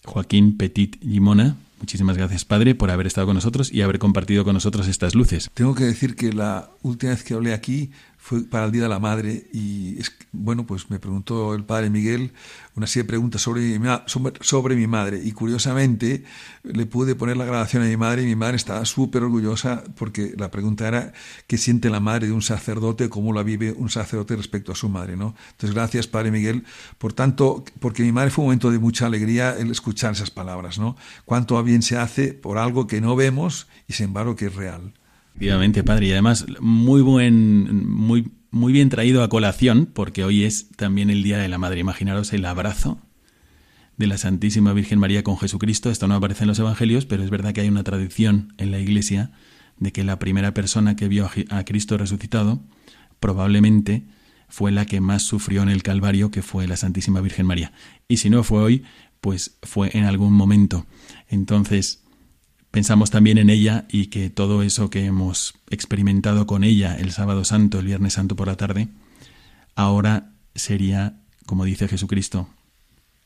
Joaquín Petit Limona. Muchísimas gracias, Padre, por haber estado con nosotros y haber compartido con nosotros estas luces. Tengo que decir que la última vez que hablé aquí fue para el Día de la Madre y es, bueno, pues me preguntó el padre Miguel una serie de preguntas sobre mi, sobre, mi madre y curiosamente le pude poner la grabación a mi madre y mi madre estaba súper orgullosa porque la pregunta era qué siente la madre de un sacerdote, cómo la vive un sacerdote respecto a su madre, ¿no? Entonces gracias padre Miguel, por tanto, porque mi madre fue un momento de mucha alegría el escuchar esas palabras, ¿no? Cuánto bien se hace por algo que no vemos y sin embargo que es real. Efectivamente, padre. Y además, muy buen, muy, muy bien traído a colación, porque hoy es también el Día de la Madre. Imaginaros el abrazo de la Santísima Virgen María con Jesucristo. Esto no aparece en los Evangelios, pero es verdad que hay una tradición en la Iglesia de que la primera persona que vio a Cristo resucitado probablemente fue la que más sufrió en el Calvario, que fue la Santísima Virgen María. Y si no fue hoy, pues fue en algún momento. Entonces, pensamos también en ella y que todo eso que hemos experimentado con ella el sábado santo, el viernes santo por la tarde, ahora sería, como dice Jesucristo,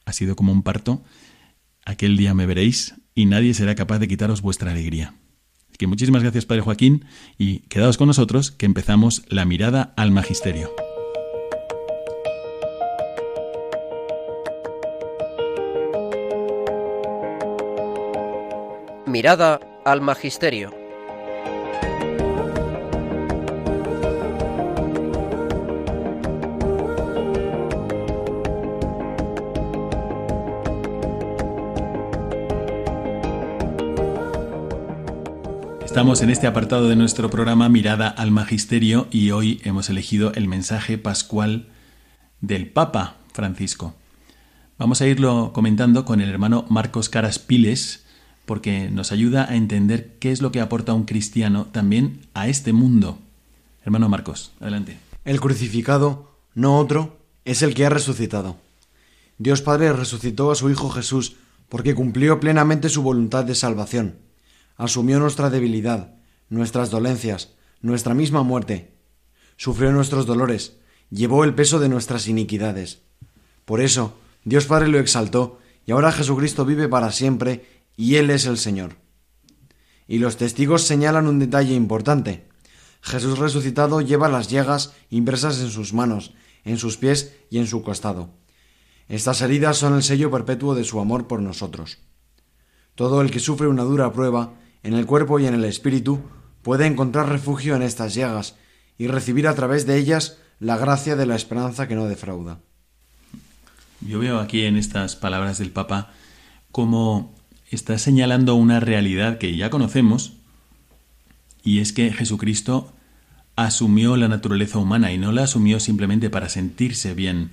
ha sido como un parto, aquel día me veréis y nadie será capaz de quitaros vuestra alegría. Que muchísimas gracias Padre Joaquín y quedaos con nosotros que empezamos la mirada al magisterio. Mirada al Magisterio. Estamos en este apartado de nuestro programa Mirada al Magisterio y hoy hemos elegido el mensaje pascual del Papa Francisco. Vamos a irlo comentando con el hermano Marcos Caras Piles, porque nos ayuda a entender qué es lo que aporta un cristiano también a este mundo. Hermano Marcos, adelante. El crucificado, no otro, es el que ha resucitado. Dios Padre resucitó a su Hijo Jesús porque cumplió plenamente su voluntad de salvación. Asumió nuestra debilidad, nuestras dolencias, nuestra misma muerte. Sufrió nuestros dolores, llevó el peso de nuestras iniquidades. Por eso, Dios Padre lo exaltó y ahora Jesucristo vive para siempre y Él es el Señor. Y los testigos señalan un detalle importante. Jesús resucitado lleva las llagas impresas en sus manos, en sus pies y en su costado. Estas heridas son el sello perpetuo de su amor por nosotros. Todo el que sufre una dura prueba, en el cuerpo y en el espíritu, puede encontrar refugio en estas llagas y recibir a través de ellas la gracia de la esperanza que no defrauda. Yo veo aquí en estas palabras del Papa como está señalando una realidad que ya conocemos, y es que Jesucristo asumió la naturaleza humana y no la asumió simplemente para sentirse bien,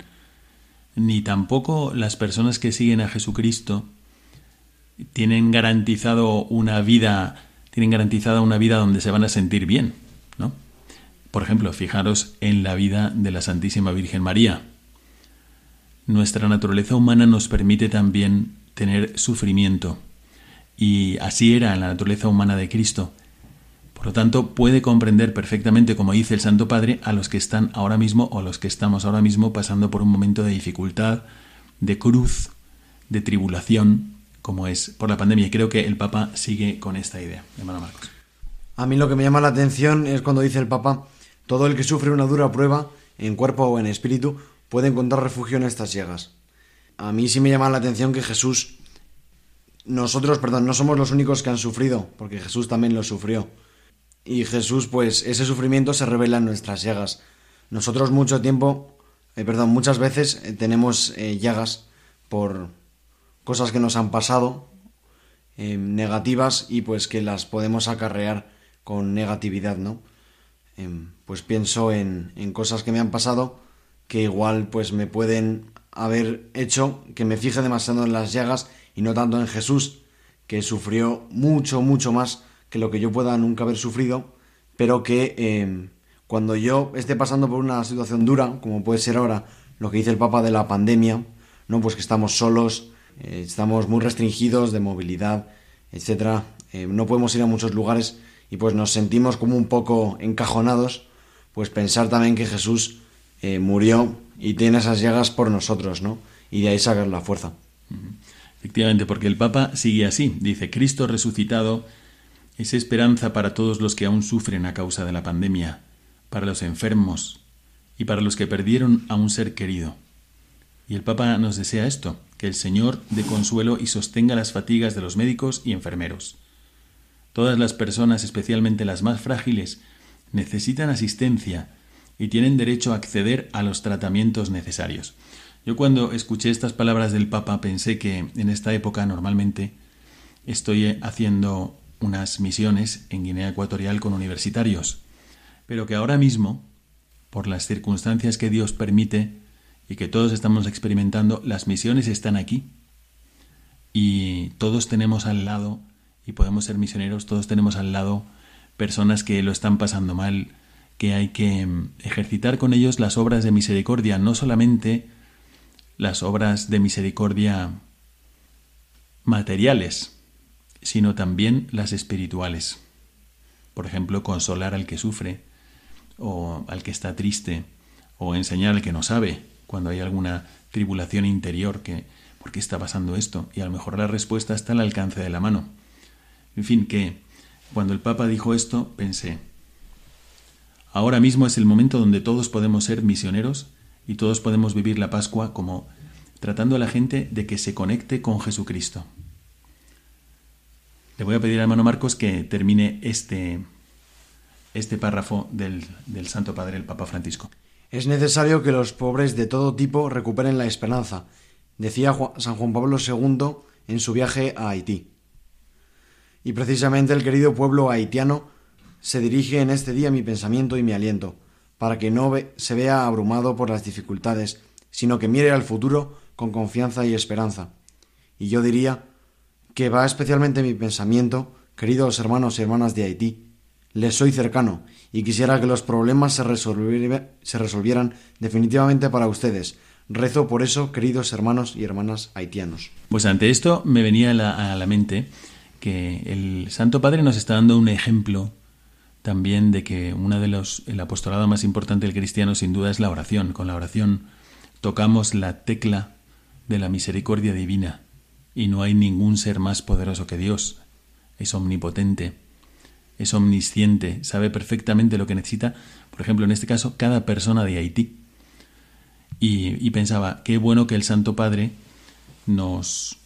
ni tampoco las personas que siguen a Jesucristo tienen garantizado una vida, tienen garantizada una vida donde se van a sentir bien, ¿no? Por ejemplo, fijaros en la vida de la Santísima Virgen María. Nuestra naturaleza humana nos permite también tener sufrimiento, y así era en la naturaleza humana de Cristo. Por lo tanto, puede comprender perfectamente, como dice el Santo Padre, a los que están ahora mismo o a los que estamos ahora mismo pasando por un momento de dificultad, de cruz, de tribulación, como es por la pandemia. Y creo que el Papa sigue con esta idea, hermano Marcos. A mí lo que me llama la atención es cuando dice el Papa, todo el que sufre una dura prueba, en cuerpo o en espíritu, puede encontrar refugio en estas llagas. A mí sí me llama la atención que Jesús nosotros, perdón, no somos los únicos que han sufrido, porque Jesús también lo sufrió. Y Jesús, pues ese sufrimiento se revela en nuestras llagas. Nosotros mucho tiempo eh, perdón, muchas veces eh, tenemos eh, llagas por cosas que nos han pasado, negativas, y pues que las podemos acarrear con negatividad, ¿no? pues pienso en, en cosas que me han pasado que igual pues me pueden haber hecho que me fije demasiado en las llagas y no tanto en Jesús, que sufrió mucho, mucho más que lo que yo pueda nunca haber sufrido, pero que eh, cuando yo esté pasando por una situación dura, como puede ser ahora lo que dice el Papa de la pandemia, no pues que estamos solos, eh, estamos muy restringidos de movilidad, etcétera, eh, no podemos ir a muchos lugares y pues nos sentimos como un poco encajonados, pues pensar también que Jesús murió y tiene esas llagas por nosotros, ¿no? Y de ahí sacar la fuerza. Efectivamente, porque el Papa sigue así, dice, Cristo resucitado es esperanza para todos los que aún sufren a causa de la pandemia, para los enfermos y para los que perdieron a un ser querido. Y el Papa nos desea esto, que el Señor dé consuelo y sostenga las fatigas de los médicos y enfermeros. Todas las personas, especialmente las más frágiles, necesitan asistencia y tienen derecho a acceder a los tratamientos necesarios. Yo cuando escuché estas palabras del Papa pensé que en esta época normalmente estoy haciendo unas misiones en Guinea Ecuatorial con universitarios, pero que ahora mismo, por las circunstancias que Dios permite y que todos estamos experimentando, las misiones están aquí y todos tenemos al lado, y podemos ser misioneros, todos tenemos al lado personas que lo están pasando mal, que hay que ejercitar con ellos las obras de misericordia, no solamente las obras de misericordia materiales, sino también las espirituales. Por ejemplo, consolar al que sufre, o al que está triste, o enseñar al que no sabe, cuando hay alguna tribulación interior que, ¿por qué está pasando esto? Y a lo mejor la respuesta está al alcance de la mano. En fin, que cuando el Papa dijo esto, pensé, ahora mismo es el momento donde todos podemos ser misioneros y todos podemos vivir la Pascua como tratando a la gente de que se conecte con Jesucristo. Le voy a pedir al hermano Marcos que termine este, este párrafo del, del Santo Padre, el Papa Francisco. Es necesario que los pobres de todo tipo recuperen la esperanza, decía San Juan Pablo II en su viaje a Haití. Y precisamente el querido pueblo haitiano se dirige en este día mi pensamiento y mi aliento, para que no se vea abrumado por las dificultades, sino que mire al futuro con confianza y esperanza. Y yo diría que va especialmente mi pensamiento, queridos hermanos y hermanas de Haití. Les soy cercano y quisiera que los problemas se, resolvieran definitivamente para ustedes. Rezo por eso, queridos hermanos y hermanas haitianos. Pues ante esto me venía a la, mente que el Santo Padre nos está dando un ejemplo también de que una de los el apostolado más importante del cristiano sin duda es la oración. Con la oración tocamos la tecla de la misericordia divina y no hay ningún ser más poderoso que Dios. Es omnipotente, es omnisciente, sabe perfectamente lo que necesita, por ejemplo, en este caso, cada persona de Haití. Y, pensaba, qué bueno que el Santo Padre nos,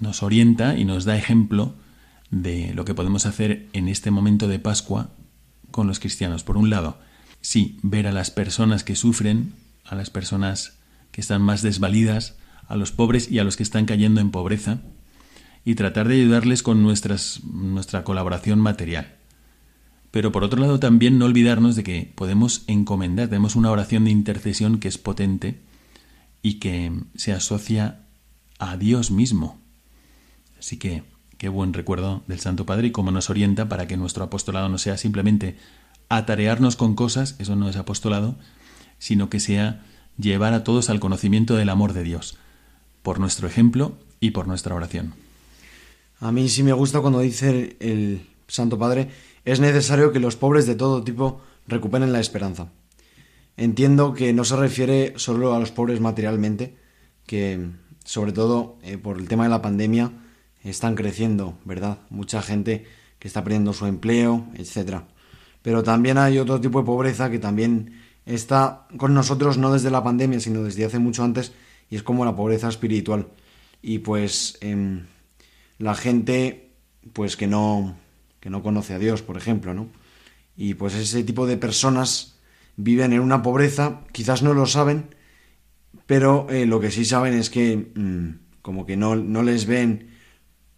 nos orienta y nos da ejemplo de lo que podemos hacer en este momento de Pascua con los cristianos. Por un lado, sí, ver a las personas que sufren, a las personas que están más desvalidas, a los pobres y a los que están cayendo en pobreza y tratar de ayudarles con nuestras, nuestra colaboración material. Pero por otro lado también no olvidarnos de que podemos encomendar, tenemos una oración de intercesión que es potente y que se asocia a Dios mismo. Así que qué buen recuerdo del Santo Padre y cómo nos orienta para que nuestro apostolado no sea simplemente atarearnos con cosas, eso no es apostolado, sino que sea llevar a todos al conocimiento del amor de Dios por nuestro ejemplo y por nuestra oración. A mí sí me gusta cuando dice el Santo Padre, es necesario que los pobres de todo tipo recuperen la esperanza. Entiendo que no se refiere solo a los pobres materialmente, que sobre todo eh, por el tema de la pandemia están creciendo, ¿verdad? Mucha gente que está perdiendo su empleo, etc. Pero también hay otro tipo de pobreza que también está con nosotros no desde la pandemia, sino desde hace mucho antes, y es como la pobreza espiritual. Y pues em, la gente pues que no, que no conoce a Dios, por ejemplo, ¿no? Y pues ese tipo de personas viven en una pobreza, quizás no lo saben, pero eh, lo que sí saben es que mm, como que no, no les ven,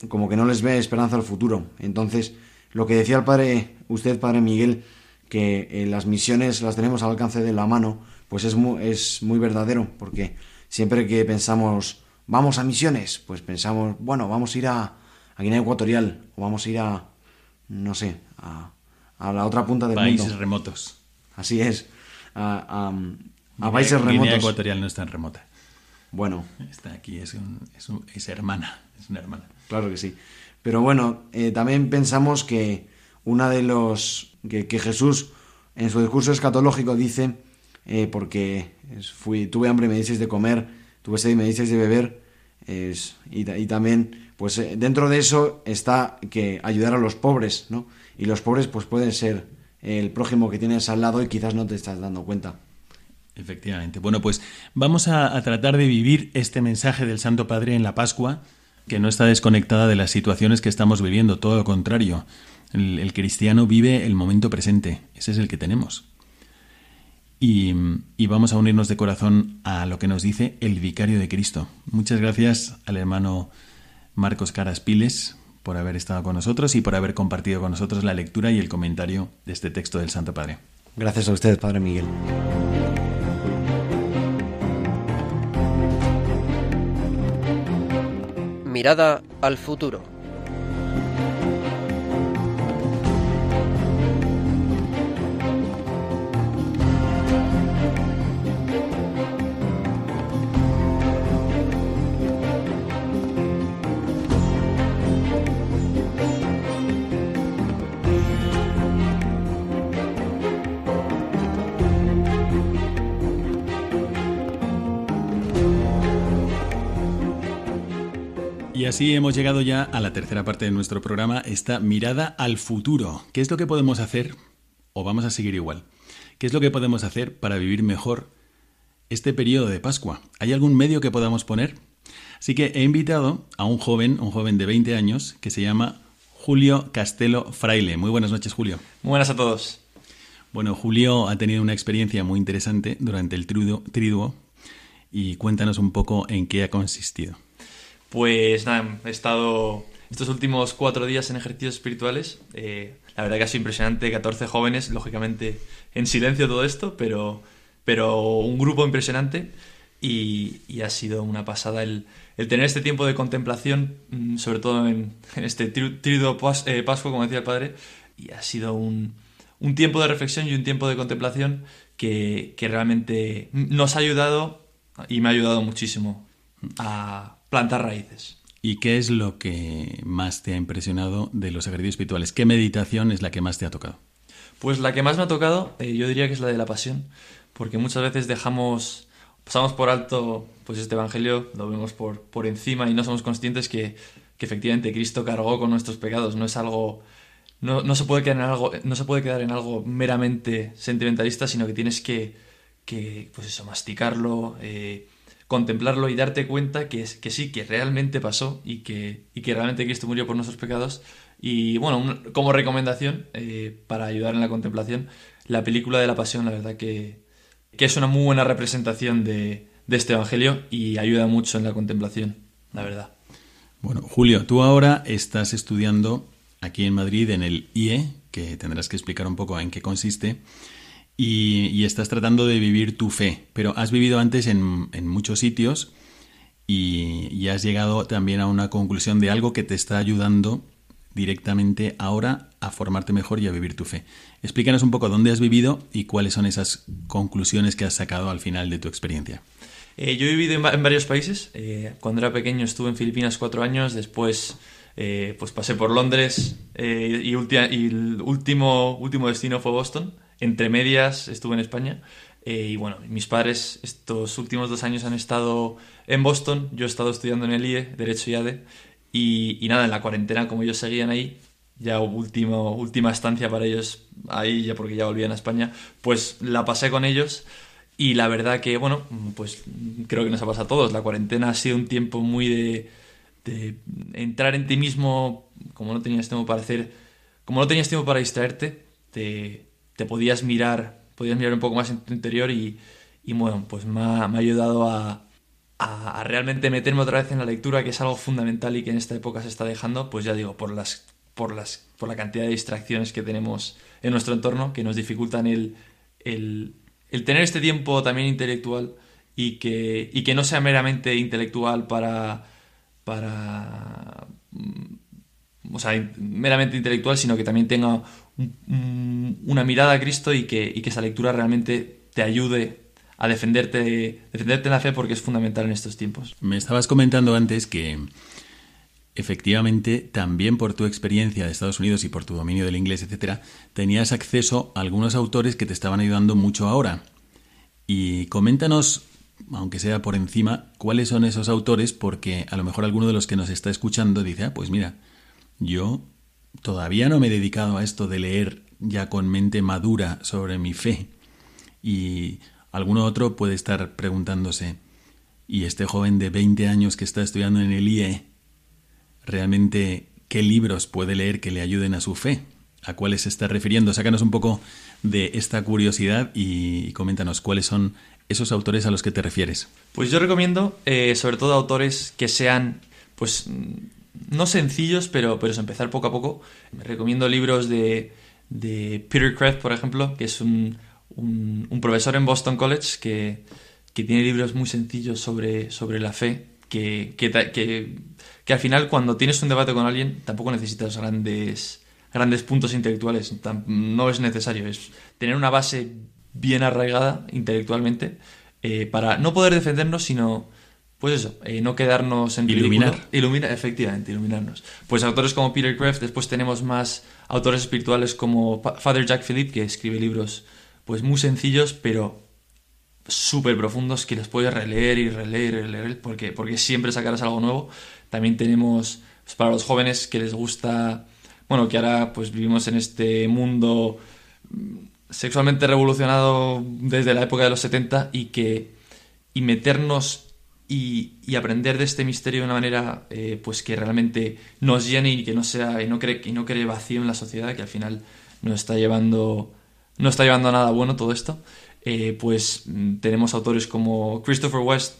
como que no les ve esperanza al futuro. Entonces, lo que decía el padre, usted, padre Miguel, que eh, las misiones las tenemos al alcance de la mano, pues es muy, es muy verdadero, porque siempre que pensamos, vamos a misiones, pues pensamos, bueno, vamos a ir a, a Guinea Ecuatorial, o vamos a ir a, no sé, a, a la otra punta del Países mundo. remotos. Así es, a, a- Guinea- países Guinea remotos. Ecuatorial no es tan remota. Bueno, Está aquí, es, un- es, un- es hermana. Es una hermana. Claro que sí. Pero bueno, eh, también pensamos que una de los que, Jesús en su discurso escatológico dice, eh, porque fui, tuve hambre y me dices de comer, tuve sed y me dices de beber, y, ta- y también, pues eh, dentro de eso está que ayudar a los pobres, ¿no? Y los pobres pues pueden ser el prójimo que tienes al lado y quizás no te estás dando cuenta. Efectivamente. Bueno, pues vamos a tratar de vivir este mensaje del Santo Padre en la Pascua, que no está desconectada de las situaciones que estamos viviendo, todo lo contrario. El, cristiano vive el momento presente, ese es el que tenemos. Y, y vamos a unirnos de corazón a lo que nos dice el Vicario de Cristo. Muchas gracias al hermano Marcos Caras Piles por haber estado con nosotros y por haber compartido con nosotros la lectura y el comentario de este texto del Santo Padre. Gracias a usted, Padre Miguel. Mirada al futuro. Así hemos llegado ya a la tercera parte de nuestro programa, esta mirada al futuro. ¿Qué es lo que podemos hacer? ¿O vamos a seguir igual? ¿Qué es lo que podemos hacer para vivir mejor este periodo de Pascua? ¿Hay algún medio que podamos poner? Así que he invitado a un joven, un joven de 20 años, que se llama Julio Castelo Fraile. Muy buenas noches, Julio. Muy buenas a todos. Bueno, Julio ha tenido una experiencia muy interesante durante el triduo, triduo y cuéntanos un poco en qué ha consistido. Pues nada, he estado estos últimos cuatro días en ejercicios espirituales. Eh, la verdad que ha sido impresionante, 14 jóvenes, lógicamente en silencio todo esto, pero, pero un grupo impresionante y, ha sido una pasada el, el tener este tiempo de contemplación, mm, sobre todo en, este triduo pas- eh, como decía el padre, y ha sido un, un tiempo de reflexión y un tiempo de contemplación que, que realmente nos ha ayudado y me ha ayudado muchísimo a plantar raíces. ¿Y qué es lo que más te ha impresionado de los ejercicios espirituales? ¿Qué meditación es la que más te ha tocado? Pues la que más me ha tocado, eh, yo diría que es la de la pasión, porque muchas veces dejamos, pasamos por alto pues este evangelio, lo vemos por, por encima y no somos conscientes que, que efectivamente Cristo cargó con nuestros pecados. No es algo, no, no se puede quedar en algo, no se puede quedar en algo meramente sentimentalista, sino que tienes que, que pues eso, masticarlo, eh, contemplarlo y darte cuenta que, es, que sí, que realmente pasó y que, y que realmente Cristo murió por nuestros pecados. Y bueno, como recomendación eh, para ayudar en la contemplación, la película de la pasión, la verdad que, que es una muy buena representación de, de este Evangelio y ayuda mucho en la contemplación, la verdad. Bueno, Julio, tú ahora estás estudiando aquí en Madrid en el IE, que tendrás que explicar un poco en qué consiste, y, estás tratando de vivir tu fe, pero has vivido antes en, muchos sitios y, y has llegado también a una conclusión de algo que te está ayudando directamente ahora a formarte mejor y a vivir tu fe. Explícanos un poco dónde has vivido y cuáles son esas conclusiones que has sacado al final de tu experiencia. Eh, yo he vivido en, va- en varios países. Eh, cuando era pequeño estuve en Filipinas cuatro años, después eh, pues pasé por Londres y, y el último, último destino fue Boston. Entre medias estuve en España. Eh, y bueno, mis padres estos últimos dos años han estado en Boston. Yo he estado estudiando en el IE, Derecho y ADE. Y, nada, en la cuarentena, como ellos seguían ahí, ya último, última estancia para ellos ahí, ya porque ya volvían a España, pues la pasé con ellos. Y la verdad que, bueno, pues creo que nos ha pasado a todos. La cuarentena ha sido un tiempo muy de, entrar en ti mismo, como no tenías tiempo para hacer, como no tenías tiempo para distraerte, te, te podías mirar podías mirar un poco más en tu interior y, y bueno, pues me ha, ayudado a, realmente meterme otra vez en la lectura, que es algo fundamental y que en esta época se está dejando, pues ya digo, por las por las por la cantidad de distracciones que tenemos en nuestro entorno que nos dificultan el, el, el tener este tiempo también intelectual y que, y que no sea meramente intelectual para, para o sea, meramente intelectual, sino que también tenga una mirada a Cristo y que, que esa lectura realmente te ayude a defenderte, defenderte en la fe porque es fundamental en estos tiempos. Me estabas comentando antes que efectivamente también por tu experiencia de Estados Unidos y por tu dominio del inglés, etcétera, tenías acceso a algunos autores que te estaban ayudando mucho ahora. Y coméntanos, aunque sea por encima, cuáles son esos autores, porque a lo mejor alguno de los que nos está escuchando dice, ah, pues mira, yo todavía no me he dedicado a esto de leer ya con mente madura sobre mi fe. Y alguno otro puede estar preguntándose, ¿y este joven de 20 años que está estudiando en el IE, realmente qué libros puede leer que le ayuden a su fe? ¿A cuáles se está refiriendo? Sácanos un poco de esta curiosidad y coméntanos cuáles son esos autores a los que te refieres. Pues yo recomiendo eh, sobre todo autores que sean pues no sencillos, pero, pero es empezar poco a poco. Me recomiendo libros de, de Peter Kreeft, por ejemplo, que es un, un, profesor en Boston College que, que, tiene libros muy sencillos sobre, sobre la fe, que, que, que al final cuando tienes un debate con alguien tampoco necesitas grandes, grandes puntos intelectuales, no es necesario, es tener una base bien arraigada intelectualmente eh, para no poder defendernos, sino pues eso, eh, no quedarnos en iluminar. Ilumina, efectivamente, iluminarnos. Pues autores como Peter Kreeft, después tenemos más autores espirituales como Father Jack Philippe, que escribe libros pues muy sencillos, pero súper profundos que los puedes releer y releer y releer porque, porque siempre sacarás algo nuevo. También tenemos pues, para los jóvenes que les gusta, bueno, que ahora pues vivimos en este mundo sexualmente revolucionado desde la época de los 70 y que y meternos y, aprender de este misterio de una manera eh, pues que realmente nos llene y que no sea y no cree y no cree vacío en la sociedad que al final nos está llevando no está llevando a nada bueno todo esto. Eh, pues mm, tenemos autores como Christopher West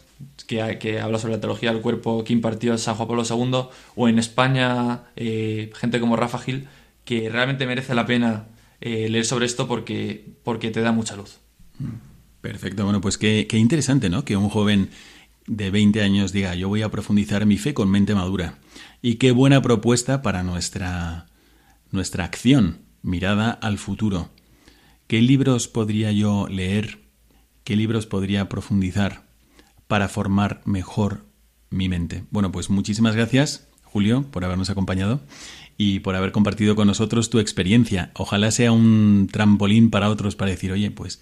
que, que, habla sobre la teología del cuerpo que impartió San Juan Pablo II o en España eh, gente como Rafa Gil que realmente merece la pena leer sobre esto porque porque te da mucha luz. Perfecto. Bueno pues qué, qué interesante no que un joven de 20 años diga, yo voy a profundizar mi fe con mente madura. Y qué buena propuesta para nuestra, nuestra acción, mirada al futuro. ¿Qué libros podría yo leer? ¿Qué libros podría profundizar para formar mejor mi mente? Bueno, pues muchísimas gracias, Julio, por habernos acompañado y por haber compartido con nosotros tu experiencia. Ojalá sea un trampolín para otros para decir, oye, pues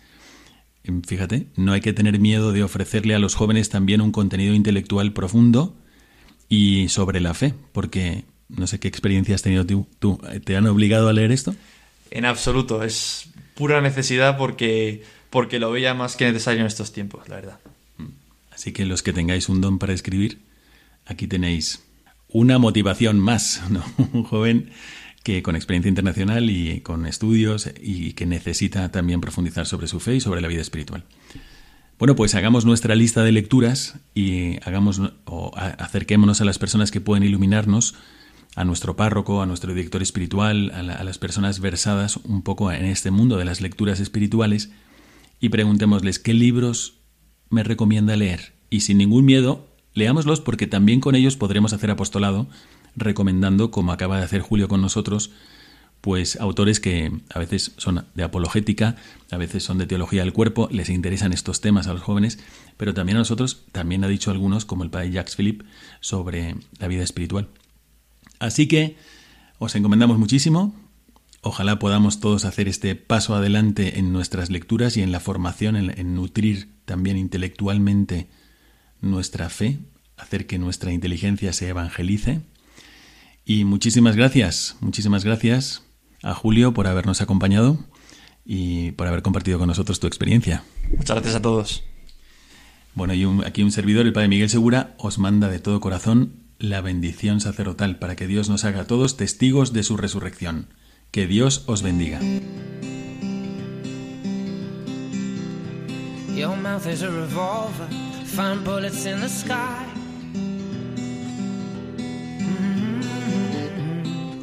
Fíjate, no hay que tener miedo de ofrecerle a los jóvenes también un contenido intelectual profundo y sobre la fe, porque no sé qué experiencia has tenido tú. ¿Tú ¿Te han obligado a leer esto? En absoluto, es pura necesidad porque, porque lo veía más que necesario en estos tiempos, la verdad. Así que los que tengáis un don para escribir, aquí tenéis una motivación más, ¿no? Un joven que con experiencia internacional y con estudios y que necesita también profundizar sobre su fe y sobre la vida espiritual. Bueno, pues hagamos nuestra lista de lecturas y hagamos o acerquémonos a las personas que pueden iluminarnos, a nuestro párroco, a nuestro director espiritual, a, a las personas versadas un poco en este mundo de las lecturas espirituales y preguntémosles qué libros me recomienda leer. Y sin ningún miedo, leámoslos porque también con ellos podremos hacer apostolado recomendando, como acaba de hacer Julio con nosotros, pues autores que a veces son de apologética, a veces son de teología del cuerpo, les interesan estos temas a los jóvenes, pero también a nosotros, también ha dicho algunos, como el padre Jacques Philippe, sobre la vida espiritual. Así que os encomendamos muchísimo, ojalá podamos todos hacer este paso adelante en nuestras lecturas y en la formación, en, en nutrir también intelectualmente nuestra fe, hacer que nuestra inteligencia se evangelice y muchísimas gracias, muchísimas gracias a Julio por habernos acompañado y por haber compartido con nosotros tu experiencia. Muchas gracias a todos. Bueno, y un, aquí un servidor, el Padre Miguel Segura, os manda de todo corazón la bendición sacerdotal para que Dios nos haga a todos testigos de su resurrección. Que Dios os bendiga. Your mouth is a revolver, find bullets in the sky.